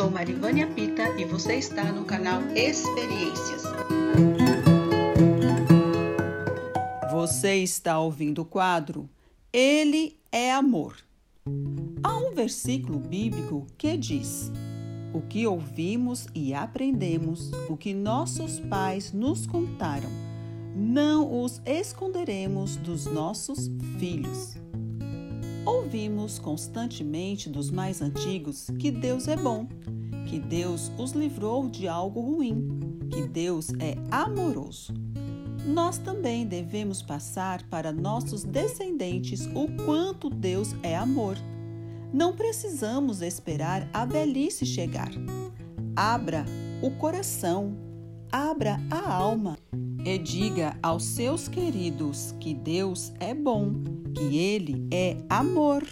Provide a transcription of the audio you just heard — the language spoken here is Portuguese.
sou Marivânia Pita e você está no canal Experiências. Você está ouvindo o quadro Ele é Amor. Há um versículo bíblico que diz: O que ouvimos e aprendemos, o que nossos pais nos contaram, não os esconderemos dos nossos filhos. Ouvimos constantemente dos mais antigos que Deus é bom, que Deus os livrou de algo ruim, que Deus é amoroso. Nós também devemos passar para nossos descendentes o quanto Deus é amor. Não precisamos esperar a velhice chegar. Abra o coração, abra a alma e diga aos seus queridos que Deus é bom, que Ele é amor.